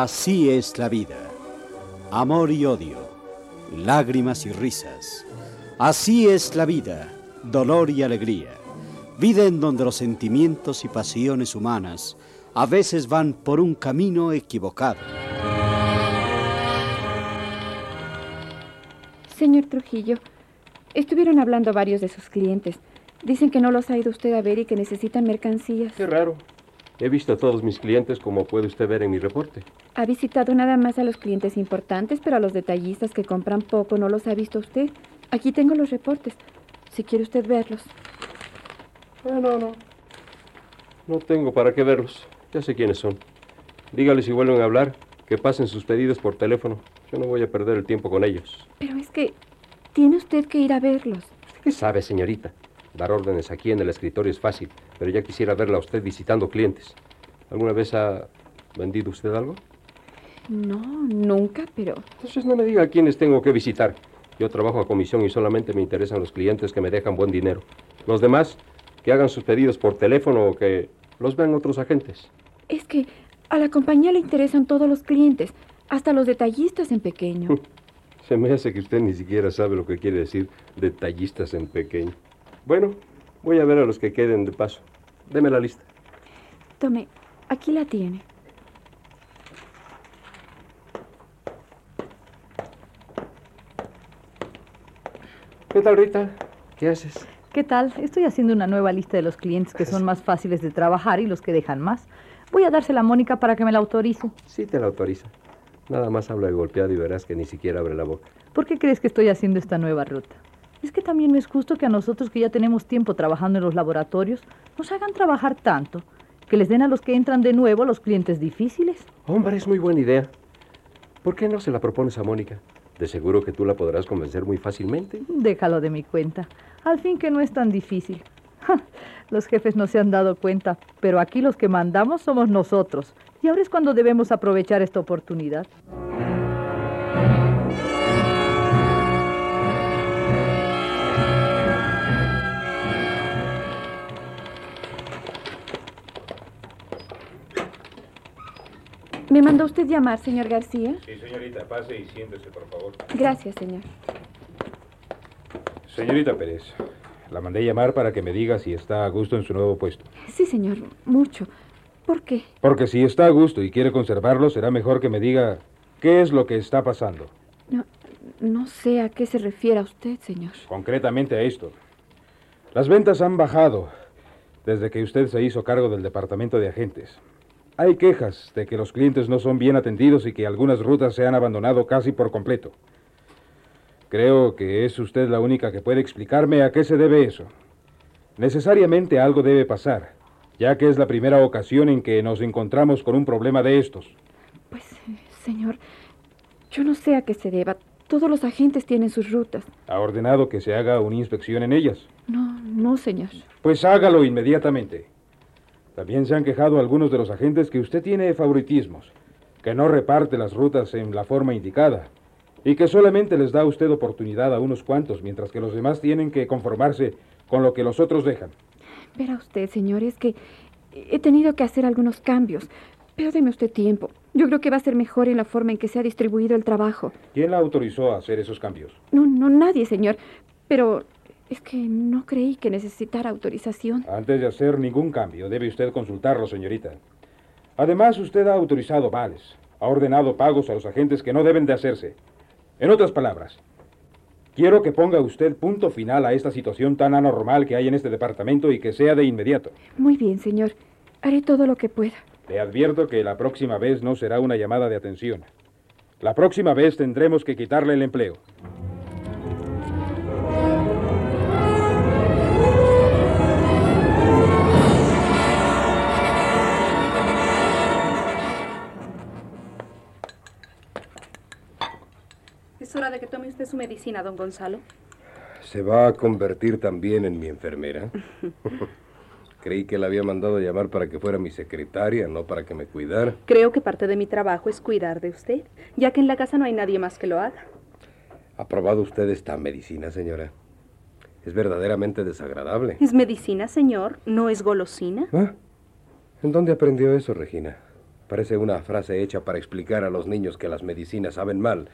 Así es la vida. Amor y odio, lágrimas y risas. Así es la vida, dolor y alegría. Vida en donde los sentimientos y pasiones humanas a veces van por un camino equivocado. Señor Trujillo, estuvieron hablando varios de sus clientes. Dicen que no los ha ido usted a ver y que necesitan mercancías. Qué raro. He visto a todos mis clientes como puede usted ver en mi reporte. Ha visitado nada más a los clientes importantes, pero a los detallistas que compran poco no los ha visto usted. Aquí tengo los reportes, si quiere usted verlos. Ah, no, no. No tengo para qué verlos. Ya sé quiénes son. Dígale si vuelven a hablar, que pasen sus pedidos por teléfono. Yo no voy a perder el tiempo con ellos. Pero es que tiene usted que ir a verlos. ¿Qué sabe, señorita? Dar órdenes aquí en el escritorio es fácil, pero ya quisiera verla a usted visitando clientes. ¿Alguna vez ha vendido usted algo? No, nunca, pero... Entonces no me diga a quiénes tengo que visitar. Yo trabajo a comisión y solamente me interesan los clientes que me dejan buen dinero. Los demás, que hagan sus pedidos por teléfono o que los vean otros agentes. Es que a la compañía le interesan todos los clientes, hasta los detallistas en pequeño. Se me hace que usted ni siquiera sabe lo que quiere decir detallistas en pequeño. Bueno, voy a ver a los que queden de paso. Deme la lista. Tome, aquí la tiene. ¿Qué tal, Rita? ¿Qué haces? ¿Qué tal? Estoy haciendo una nueva lista de los clientes que son más fáciles de trabajar y los que dejan más. Voy a dársela a Mónica para que me la autorice. Sí, te la autoriza. Nada más habla de golpeado y verás que ni siquiera abre la boca. ¿Por qué crees que estoy haciendo esta nueva ruta? Es que también no es justo que a nosotros que ya tenemos tiempo trabajando en los laboratorios nos hagan trabajar tanto, que les den a los que entran de nuevo los clientes difíciles. Hombre, es muy buena idea. ¿Por qué no se la propones a Mónica? De seguro que tú la podrás convencer muy fácilmente. Déjalo de mi cuenta. Al fin que no es tan difícil. Los jefes no se han dado cuenta, pero aquí los que mandamos somos nosotros. Y ahora es cuando debemos aprovechar esta oportunidad. ¿Me mandó usted llamar, señor García? Sí, señorita, pase y siéntese, por favor. Gracias, señor. Señorita Pérez, la mandé llamar para que me diga si está a gusto en su nuevo puesto. Sí, señor, mucho. ¿Por qué? Porque si está a gusto y quiere conservarlo, será mejor que me diga qué es lo que está pasando. No, no sé a qué se refiere a usted, señor. Concretamente a esto. Las ventas han bajado desde que usted se hizo cargo del departamento de agentes. Hay quejas de que los clientes no son bien atendidos y que algunas rutas se han abandonado casi por completo. Creo que es usted la única que puede explicarme a qué se debe eso. Necesariamente algo debe pasar, ya que es la primera ocasión en que nos encontramos con un problema de estos. Pues, señor, yo no sé a qué se deba. Todos los agentes tienen sus rutas. ¿Ha ordenado que se haga una inspección en ellas? No, no, señor. Pues hágalo inmediatamente. También se han quejado algunos de los agentes que usted tiene favoritismos, que no reparte las rutas en la forma indicada y que solamente les da a usted oportunidad a unos cuantos, mientras que los demás tienen que conformarse con lo que los otros dejan. Verá usted, señor, es que he tenido que hacer algunos cambios, pero deme usted tiempo. Yo creo que va a ser mejor en la forma en que se ha distribuido el trabajo. ¿Quién la autorizó a hacer esos cambios? No, no, nadie, señor. Pero Es que no creí que necesitara autorización. Antes de hacer ningún cambio, debe usted consultarlo, señorita. Además, usted ha autorizado vales, ha ordenado pagos a los agentes que no deben de hacerse. En otras palabras, quiero que ponga usted punto final a esta situación tan anormal que hay en este departamento y que sea de inmediato. Muy bien, señor. Haré todo lo que pueda. Le advierto que la próxima vez no será una llamada de atención. La próxima vez tendremos que quitarle el empleo. Es hora de que tome usted su medicina, don Gonzalo. ¿Se va a convertir también en mi enfermera? Creí que la había mandado a llamar para que fuera mi secretaria, no para que me cuidara. Creo que parte de mi trabajo es cuidar de usted, ya que en la casa no hay nadie más que lo haga. ¿Ha probado usted esta medicina, señora? Es verdaderamente desagradable. Es medicina, señor, no es golosina. ¿Ah? ¿En dónde aprendió eso, Regina? Parece una frase hecha para explicar a los niños que las medicinas saben mal,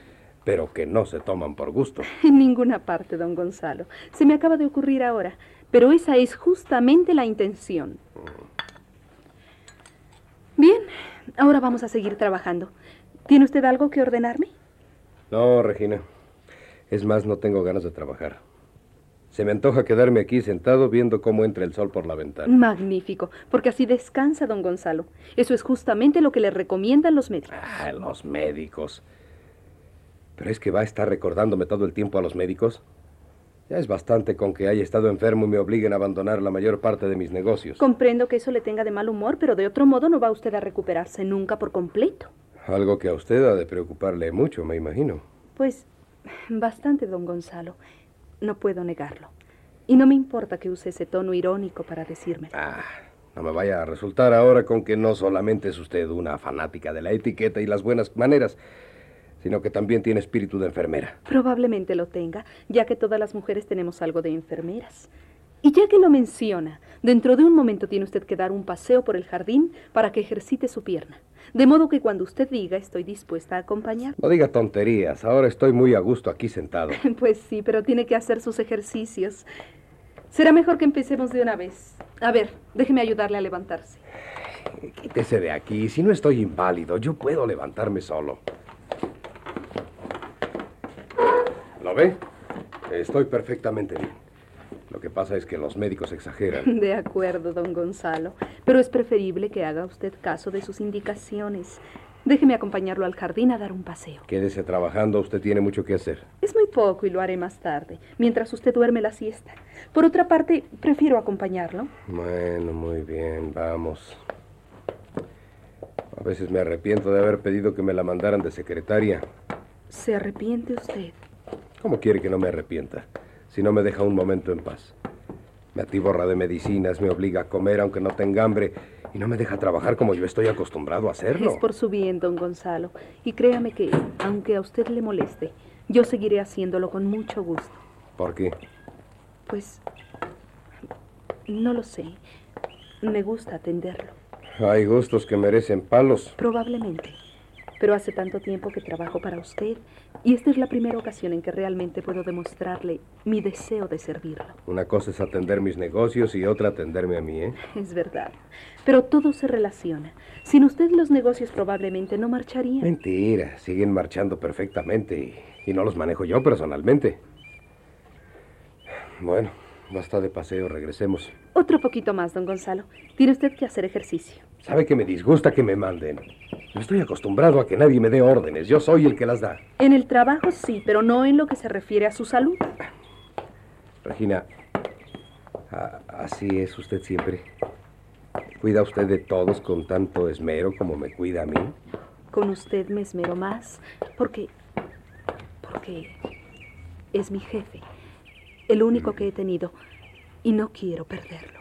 pero que no se toman por gusto. En ninguna parte, don Gonzalo. Se me acaba de ocurrir ahora, pero esa es justamente la intención. Bien, ahora vamos a seguir trabajando. ¿Tiene usted algo que ordenarme? No, Regina. Es más, no tengo ganas de trabajar. Se me antoja quedarme aquí sentado viendo cómo entra el sol por la ventana. Magnífico, porque así descansa don Gonzalo. Eso es justamente lo que le recomiendan los médicos. Ah, los médicos. Pero es que va a estar recordándome todo el tiempo a los médicos. Ya es bastante con que haya estado enfermo y me obliguen a abandonar la mayor parte de mis negocios. Comprendo que eso le tenga de mal humor, pero de otro modo no va usted a recuperarse nunca por completo. Algo que a usted ha de preocuparle mucho, me imagino. Pues bastante, don Gonzalo. No puedo negarlo. Y no me importa que use ese tono irónico para decírmelo. Ah, no me vaya a resultar ahora con que no solamente es usted una fanática de la etiqueta y las buenas maneras, sino que también tiene espíritu de enfermera. Probablemente lo tenga, ya que todas las mujeres tenemos algo de enfermeras. Y ya que lo menciona, dentro de un momento tiene usted que dar un paseo por el jardín para que ejercite su pierna. De modo que cuando usted diga, estoy dispuesta a acompañar. No diga tonterías, ahora estoy muy a gusto aquí sentado. Pues sí, pero tiene que hacer sus ejercicios. Será mejor que empecemos de una vez. A ver, déjeme ayudarle a levantarse. Quítese de aquí, si no estoy inválido, yo puedo levantarme solo. ¿Lo ve? Estoy perfectamente bien. Lo que pasa es que los médicos exageran. De acuerdo, don Gonzalo. Pero es preferible que haga usted caso de sus indicaciones. Déjeme acompañarlo al jardín a dar un paseo. Quédese trabajando, usted tiene mucho que hacer. Es muy poco y lo haré más tarde, mientras usted duerme la siesta. Por otra parte, prefiero acompañarlo. Bueno, muy bien, vamos. A veces me arrepiento de haber pedido que me la mandaran de secretaria. ¿Se arrepiente usted? ¿Cómo quiere que no me arrepienta? Si no me deja un momento en paz. Me atiborra de medicinas, me obliga a comer aunque no tenga hambre y no me deja trabajar como yo estoy acostumbrado a hacerlo. Es por su bien, don Gonzalo. Y créame que, aunque a usted le moleste, yo seguiré haciéndolo con mucho gusto. ¿Por qué? Pues, no lo sé. Me gusta atenderlo. Hay gustos que merecen palos. Probablemente. Pero hace tanto tiempo que trabajo para usted y esta es la primera ocasión en que realmente puedo demostrarle mi deseo de servirlo. Una cosa es atender mis negocios y otra atenderme a mí, ¿eh? Es verdad. Pero todo se relaciona. Sin usted los negocios probablemente no marcharían. Mentira, siguen marchando perfectamente y, y no los manejo yo personalmente. Bueno, basta de paseo, regresemos. Otro poquito más, don Gonzalo. Tiene usted que hacer ejercicio. Sabe que me disgusta que me manden. Yo estoy acostumbrado a que nadie me dé órdenes. Yo soy el que las da. En el trabajo sí, pero no en lo que se refiere a su salud. Regina, así es usted siempre. ¿Cuida usted de todos con tanto esmero como me cuida a mí? Con usted me esmero más porque... porque es mi jefe. El único que he tenido. Y no quiero perderlo.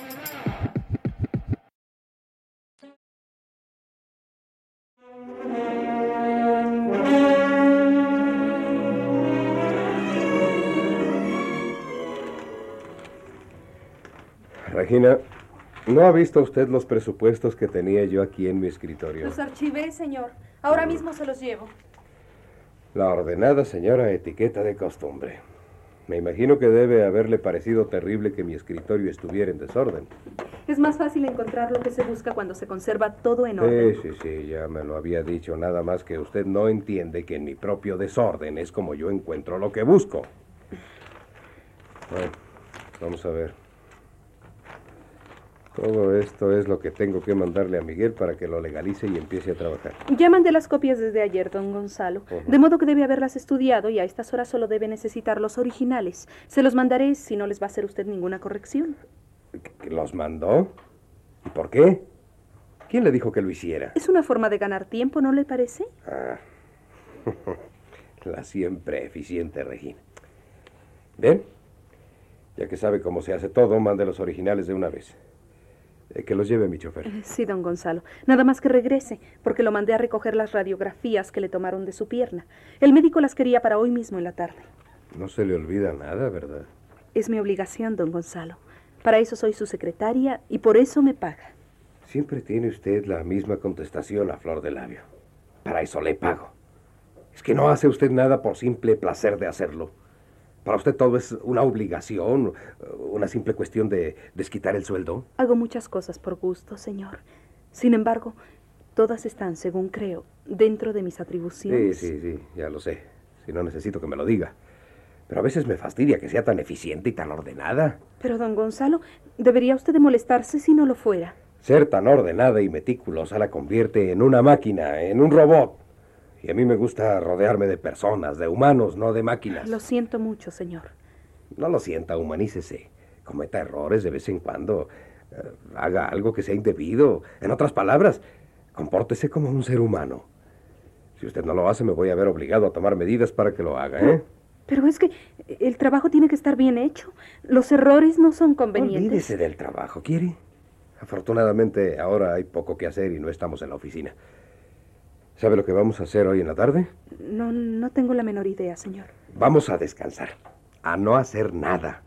Regina, ¿no ha visto usted los presupuestos que tenía yo aquí en mi escritorio? Los archivé, señor. Ahora mismo se los llevo. La ordenada señora etiqueta de costumbre. Me imagino que debe haberle parecido terrible que mi escritorio estuviera en desorden. Es más fácil encontrar lo que se busca cuando se conserva todo en orden. Sí, sí, sí, ya me lo había dicho. Nada más que usted no entiende que en mi propio desorden es como yo encuentro lo que busco. Bueno, vamos a ver. Todo esto es lo que tengo que mandarle a Miguel para que lo legalice y empiece a trabajar. Ya mandé las copias desde ayer, don Gonzalo. De modo que debe haberlas estudiado y a estas horas solo debe necesitar los originales. Se los mandaré si no les va a hacer usted ninguna corrección. ¿Que ¿Los mandó? ¿Y por qué? ¿Quién le dijo que lo hiciera? Es una forma de ganar tiempo, ¿no le parece? Ah, la siempre eficiente Regina. Bien, ya que sabe cómo se hace todo, mande los originales de una vez. Eh, que los lleve mi chofer. Eh, Sí, don Gonzalo. Nada más que regrese, porque lo mandé a recoger las radiografías que le tomaron de su pierna. El médico las quería para hoy mismo en la tarde. No se le olvida nada, ¿verdad? Es mi obligación, don Gonzalo. Para eso soy su secretaria y por eso me paga. Siempre tiene usted la misma contestación a flor de labio. Para eso le pago. Es que no hace usted nada por simple placer de hacerlo. Para usted todo es una obligación, una simple cuestión de desquitar el sueldo. Hago muchas cosas por gusto, señor. Sin embargo, todas están, según creo, dentro de mis Sí, atribuciones. sí, sí, ya lo sé. Si no necesito que me lo diga. Pero a veces me fastidia que sea tan eficiente y tan ordenada. Pero, don Gonzalo, debería usted de molestarse si no lo fuera. Ser tan ordenada y meticulosa la convierte en una máquina, en un robot. Y a mí me gusta rodearme de personas, de humanos, no de máquinas. Lo siento mucho, señor. No lo sienta, humanícese. Cometa errores de vez en cuando. Eh, haga algo que sea indebido. En otras palabras, compórtese como un ser humano. Si usted no lo hace, me voy a ver obligado a tomar medidas para que lo haga, ¿eh? Pero es que el trabajo tiene que estar bien hecho. Los errores no son convenientes. Olvídese del trabajo, ¿quiere? Afortunadamente, ahora hay poco que hacer y no estamos en la oficina. ¿Sabe lo que vamos a hacer hoy en la tarde? No, no tengo la menor idea, señor. Vamos a descansar, a no hacer nada.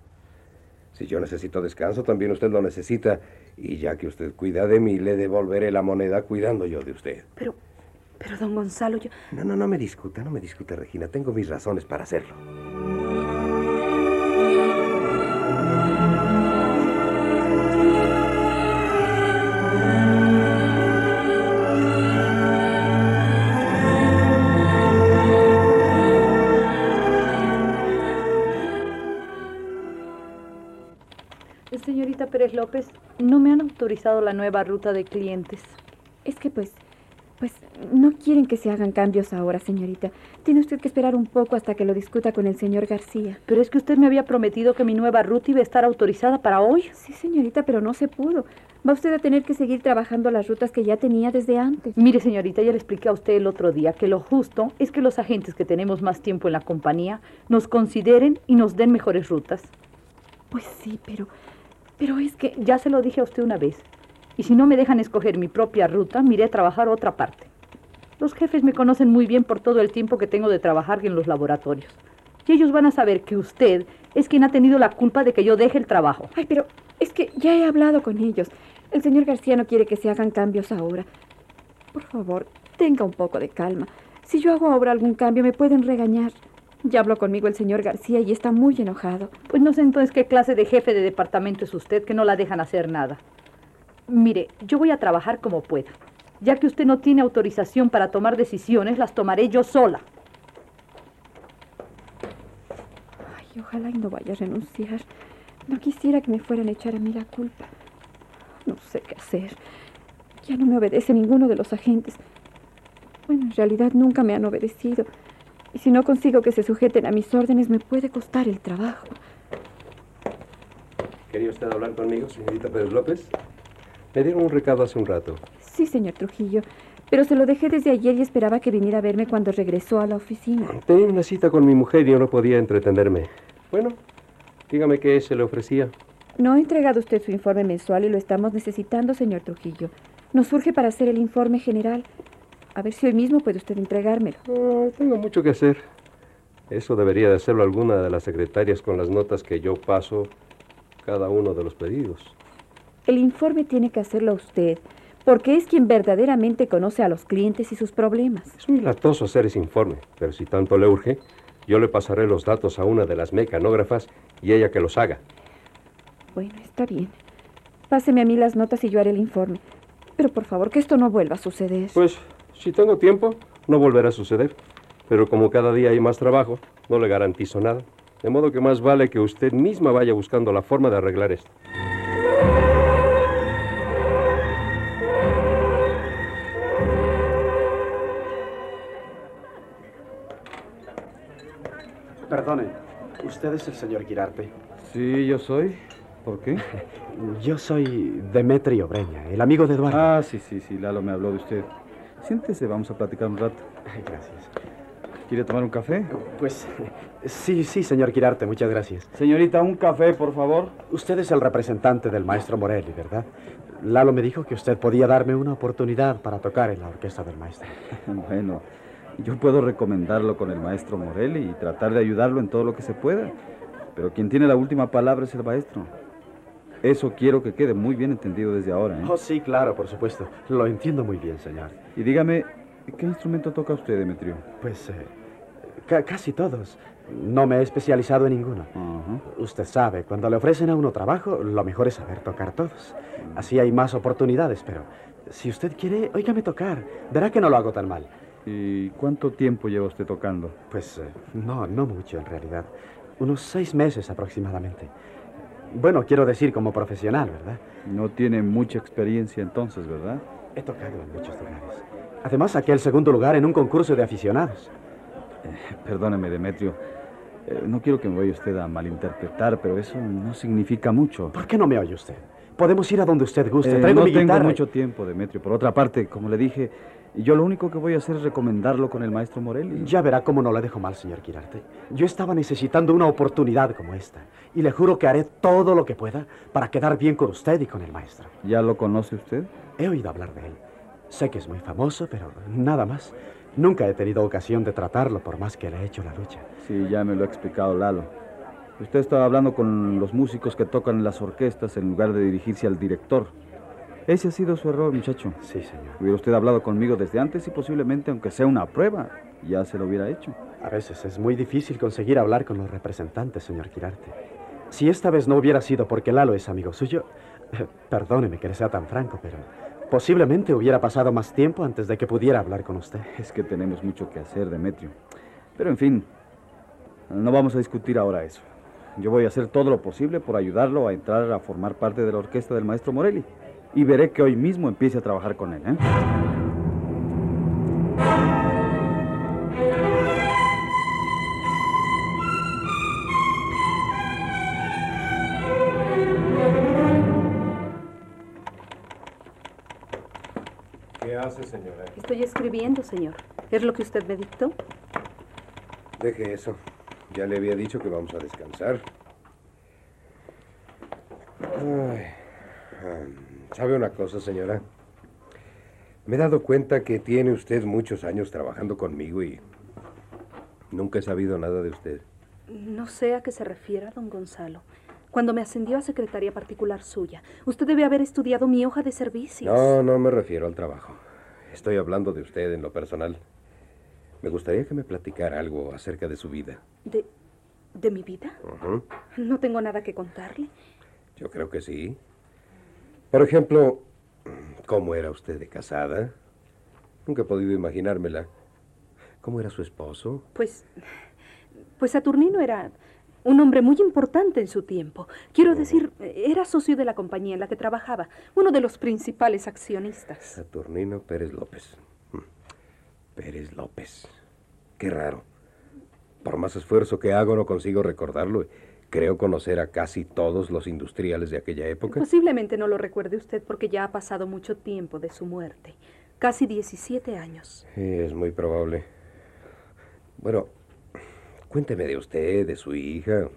Si yo necesito descanso, también usted lo necesita. Y ya que usted cuida de mí, le devolveré la moneda cuidando yo de usted. Pero, pero, don Gonzalo, yo... No, no, no me discuta, no me discuta, Regina. Tengo mis razones para hacerlo. Señorita Pérez López, no me han autorizado la nueva ruta de clientes. Es que pues, pues no quieren que se hagan cambios ahora, señorita. Tiene usted que esperar un poco hasta que lo discuta con el señor García. Pero es que usted me había prometido que mi nueva ruta iba a estar autorizada para hoy. Sí, señorita, pero no se pudo. Va usted a tener que seguir trabajando las rutas que ya tenía desde antes. Mire, señorita, ya le expliqué a usted el otro día que lo justo es que los agentes que tenemos más tiempo en la compañía nos consideren y nos den mejores rutas. Pues sí, pero, pero es que Ya se lo dije a usted una vez. Y si no me dejan escoger mi propia ruta, miré a trabajar a otra parte. Los jefes me conocen muy bien por todo el tiempo que tengo de trabajar en los laboratorios. Y ellos van a saber que usted es quien ha tenido la culpa de que yo deje el trabajo. Ay, pero es que ya he hablado con ellos. El señor García no quiere que se hagan cambios ahora. Por favor, tenga un poco de calma. Si yo hago ahora algún cambio, me pueden regañar. Ya habló conmigo el señor García y está muy enojado. Pues no sé entonces qué clase de jefe de departamento es usted que no la dejan hacer nada. Mire, yo voy a trabajar como pueda. Ya que usted no tiene autorización para tomar decisiones, las tomaré yo sola. Ay, ojalá y no vaya a renunciar. No quisiera que me fueran a echar a mí la culpa. No sé qué hacer. Ya no me obedece ninguno de los agentes. Bueno, en realidad nunca me han obedecido. Y si no consigo que se sujeten a mis órdenes, me puede costar el trabajo. ¿Quería usted hablar conmigo, señorita Pérez López? Me dieron un recado hace un rato. Sí, señor Trujillo. Pero se lo dejé desde ayer y esperaba que viniera a verme cuando regresó a la oficina. Tenía una cita con mi mujer y yo no podía entretenerme. Bueno, dígame qué se le ofrecía. No ha entregado usted su informe mensual y lo estamos necesitando, señor Trujillo. Nos surge para hacer el informe general. A ver si hoy mismo puede usted entregármelo. Tengo mucho que hacer. Eso debería de hacerlo alguna de las secretarias con las notas que yo paso cada uno de los pedidos. El informe tiene que hacerlo usted, porque es quien verdaderamente conoce a los clientes y sus problemas. Es muy latoso hacer ese informe, pero si tanto le urge, yo le pasaré los datos a una de las mecanógrafas y ella que los haga. Bueno, está bien. Páseme a mí las notas y yo haré el informe. Pero por favor, que esto no vuelva a suceder. Pues, si tengo tiempo, no volverá a suceder. Pero como cada día hay más trabajo, no le garantizo nada. De modo que más vale que usted misma vaya buscando la forma de arreglar esto. Perdone, ¿usted es el señor Girarte? Sí, yo soy. ¿Por qué? Yo soy Demetrio Breña, el amigo de Eduardo. Ah, sí, sí, sí, Lalo me habló de usted. Siéntese, vamos a platicar un rato. Gracias. ¿Quiere tomar un café? Pues sí, sí, señor Girarte, muchas gracias. Señorita, un café, por favor. Usted es el representante del maestro Morelli, ¿verdad? Lalo me dijo que usted podía darme una oportunidad para tocar en la orquesta del maestro. Bueno, yo puedo recomendarlo con el maestro Morelli y tratar de ayudarlo en todo lo que se pueda. Pero quien tiene la última palabra es el maestro. Eso quiero que quede muy bien entendido desde ahora. ¿eh? Oh, sí, claro, por supuesto. Lo entiendo muy bien, señor. Y dígame, ¿qué instrumento toca usted, Demetrio? Pues eh, ca- casi todos. No me he especializado en ninguno. Usted sabe, cuando le ofrecen a uno trabajo, lo mejor es saber tocar todos. Así hay más oportunidades, pero si usted quiere, óigame tocar. Verá que no lo hago tan mal. ¿Y cuánto tiempo lleva usted tocando? Pues eh, no, no mucho en realidad. Unos seis meses aproximadamente. Bueno, quiero decir como profesional, ¿verdad? No tiene mucha experiencia entonces, ¿verdad? He tocado en muchos lugares. Además, saqué el segundo lugar en un concurso de aficionados. Perdóneme, Demetrio. Eh, no quiero que me vaya usted a malinterpretar, pero eso no significa mucho. ¿Por qué no me oye usted? Podemos ir a donde usted guste. Eh, Traigo no mi tengo guitarra. mucho tiempo, Demetrio. Por otra parte, como le dije, yo lo único que voy a hacer es recomendarlo con el maestro Morelli. Ya verá cómo no le dejo mal, señor Quirarte. Yo estaba necesitando una oportunidad como esta. Y le juro que haré todo lo que pueda para quedar bien con usted y con el maestro. ¿Ya lo conoce usted? He oído hablar de él. Sé que es muy famoso, pero nada más. Nunca he tenido ocasión de tratarlo por más que le he hecho la lucha. Sí, ya me lo ha explicado Lalo. Usted estaba hablando con los músicos que tocan en las orquestas en lugar de dirigirse al director. Ese ha sido su error, muchacho. Sí, señor. Hubiera usted hablado conmigo desde antes y posiblemente, aunque sea una prueba, ya se lo hubiera hecho. A veces es muy difícil conseguir hablar con los representantes, señor Quirarte. Si esta vez no hubiera sido porque Lalo es amigo suyo, perdóneme que le sea tan franco, pero posiblemente hubiera pasado más tiempo antes de que pudiera hablar con usted. Es que tenemos mucho que hacer, Demetrio. Pero en fin, no vamos a discutir ahora eso. Yo voy a hacer todo lo posible por ayudarlo a entrar a formar parte de la orquesta del maestro Morelli. Y veré que hoy mismo empiece a trabajar con él. ¿eh? ¿Qué hace, señora? Estoy escribiendo, señor. ¿Es lo que usted me dictó? Deje eso. Ya le había dicho que vamos a descansar. Ay, ah, ¿Sabe una cosa, señora? Me he dado cuenta que tiene usted muchos años trabajando conmigo y nunca he sabido nada de usted. No sé a qué se refiere don Gonzalo. Cuando me ascendió a secretaria particular suya, usted debe haber estudiado mi hoja de servicios. No, no me refiero al trabajo. Estoy hablando de usted en lo personal. Me gustaría que me platicara algo acerca de su vida. ¿De, de mi vida? No tengo nada que contarle. Yo creo que sí. Por ejemplo, ¿cómo era usted de casada? Nunca he podido imaginármela. ¿Cómo era su esposo? Pues, pues Saturnino era un hombre muy importante en su tiempo. Quiero decir, era socio de la compañía en la que trabajaba, uno de los principales accionistas. Saturnino Pérez López. Mm. Pérez López. Qué raro. Por más esfuerzo que hago no consigo recordarlo. Creo conocer a casi todos los industriales de aquella época. Posiblemente no lo recuerde usted porque ya ha pasado mucho tiempo de su muerte. Casi 17 años. Sí, es muy probable. Bueno, cuénteme de usted, de su hija.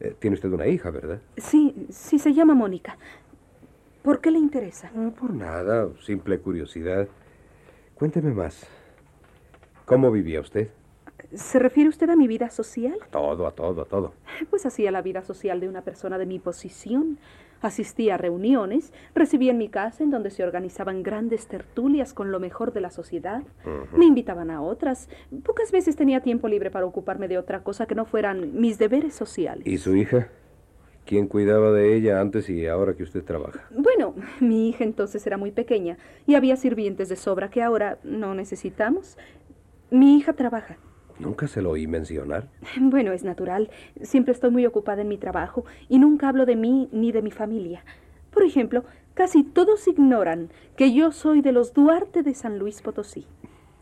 Eh, Tiene usted una hija, ¿verdad? Sí, sí se llama Mónica. ¿Por qué le interesa? No, por nada, simple curiosidad. Cuénteme más. ¿Cómo vivía usted? ¿Se refiere usted a mi vida social? A todo, a todo, a todo. Pues hacía la vida social de una persona de mi posición. Asistía a reuniones, recibía en mi casa en donde se organizaban grandes tertulias con lo mejor de la sociedad. Me invitaban a otras. Pocas veces tenía tiempo libre para ocuparme de otra cosa que no fueran mis deberes sociales. ¿Y su hija? ¿Quién cuidaba de ella antes y ahora que usted trabaja? Bueno, mi hija entonces era muy pequeña y había sirvientes de sobra que ahora no necesitamos. Mi hija trabaja. Nunca se lo oí mencionar. Bueno, es natural. Siempre estoy muy ocupada en mi trabajo y nunca hablo de mí ni de mi familia. Por ejemplo, casi todos ignoran que yo soy de los Duarte de San Luis Potosí.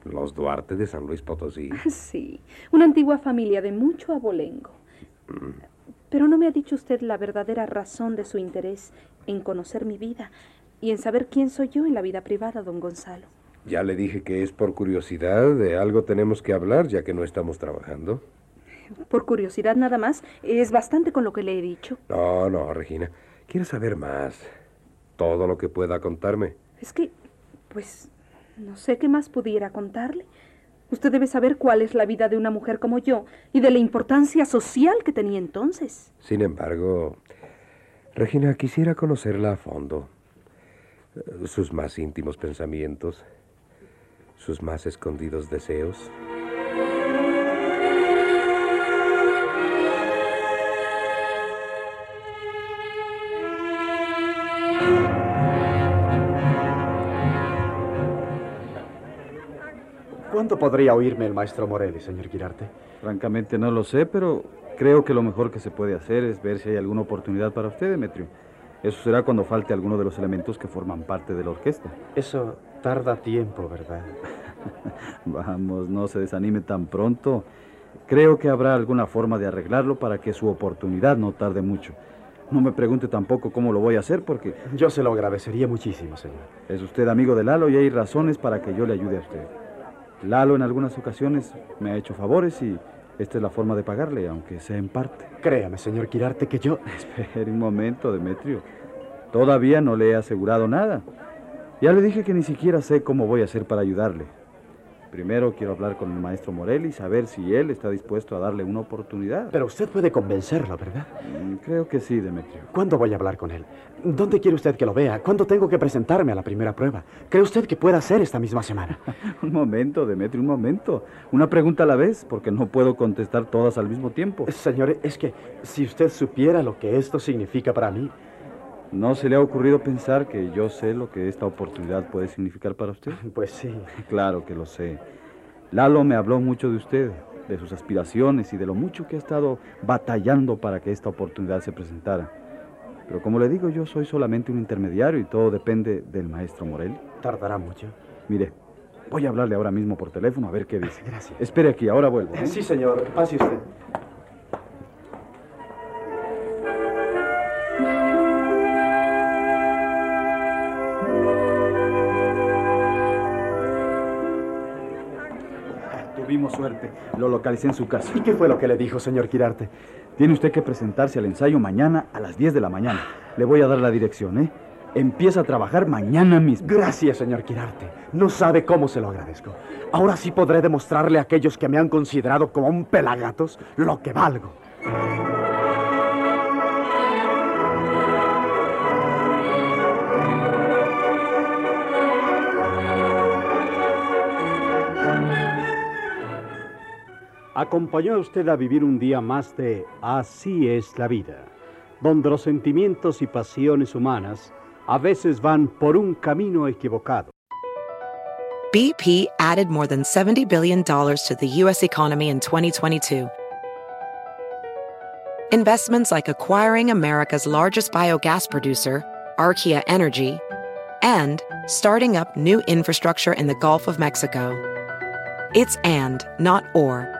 Los Duarte de San Luis Potosí. Sí, una antigua familia de mucho abolengo. Pero no me ha dicho usted la verdadera razón de su interés en conocer mi vida y en saber quién soy yo en la vida privada, don Gonzalo. Ya le dije que es por curiosidad, de algo tenemos que hablar ya que no estamos trabajando. Por curiosidad nada más, es bastante con lo que le he dicho. No, no, Regina. Quiero saber más. Todo lo que pueda contarme. Es que, pues, no sé qué más pudiera contarle. Usted debe saber cuál es la vida de una mujer como yo y de la importancia social que tenía entonces. Sin embargo, Regina, quisiera conocerla a fondo. Eh, Sus más íntimos pensamientos, sus más escondidos deseos. ¿Cuándo podría oírme el maestro Morelli, señor Girarte? Francamente no lo sé, pero creo que lo mejor que se puede hacer es ver si hay alguna oportunidad para usted, Demetrio. Eso será cuando falte alguno de los elementos que forman parte de la orquesta. Eso tarda tiempo, ¿verdad? Vamos, no se desanime tan pronto. Creo que habrá alguna forma de arreglarlo para que su oportunidad no tarde mucho. No me pregunte tampoco cómo lo voy a hacer porque Yo se lo agradecería muchísimo, señor. es usted amigo de Lalo y hay razones para que yo le ayude a usted. Lalo en algunas ocasiones me ha hecho favores y esta es la forma de pagarle, aunque sea en parte. Créame, señor Girarte, que yo... Espere un momento, Demetrio. Todavía no le he asegurado nada. Ya le dije que ni siquiera sé cómo voy a hacer para ayudarle. Primero quiero hablar con el maestro Morelli y saber si él está dispuesto a darle una oportunidad. Pero usted puede convencerlo, ¿verdad? Mm, Creo que sí, Demetrio. ¿Cuándo voy a hablar con él? ¿Dónde quiere usted que lo vea? ¿Cuándo tengo que presentarme a la primera prueba? ¿Cree usted que pueda ser esta misma semana? Un momento, Demetrio, un momento. Una pregunta a la vez, porque no puedo contestar todas al mismo tiempo. Señor, es que si usted supiera lo que esto significa para mí, ¿No se le ha ocurrido pensar que yo sé lo que esta oportunidad puede significar para usted? pues sí. Claro que lo sé. Lalo me habló mucho de usted, de sus aspiraciones y de lo mucho que ha estado batallando para que esta oportunidad se presentara. Pero como le digo, yo soy solamente un intermediario y todo depende del maestro Morel. Tardará mucho. Mire, voy a hablarle ahora mismo por teléfono a ver qué dice. Gracias. Espere aquí, ahora vuelvo. ¿eh? Sí, señor. Pase usted. Suerte. Lo localicé en su casa. ¿Y qué fue lo que le dijo, señor Girarte? Tiene usted que presentarse al ensayo mañana a las 10 de la mañana. Le voy a dar la dirección, ¿eh? empieza a trabajar mañana mismo. Gracias, señor Quirarte. No sabe cómo se lo agradezco. Ahora sí podré demostrarle a aquellos que me han considerado como un pelagatos lo que valgo. Acompañó a usted a vivir un día más de Así es la vida, donde los sentimientos y pasiones humanas a veces van por un camino equivocado. BP added more than $70 billion to the U.S. economy in 2022. Investments like acquiring America's largest biogas producer, Archaea Energy, and starting up new infrastructure in the Gulf of Mexico. It's and, not or.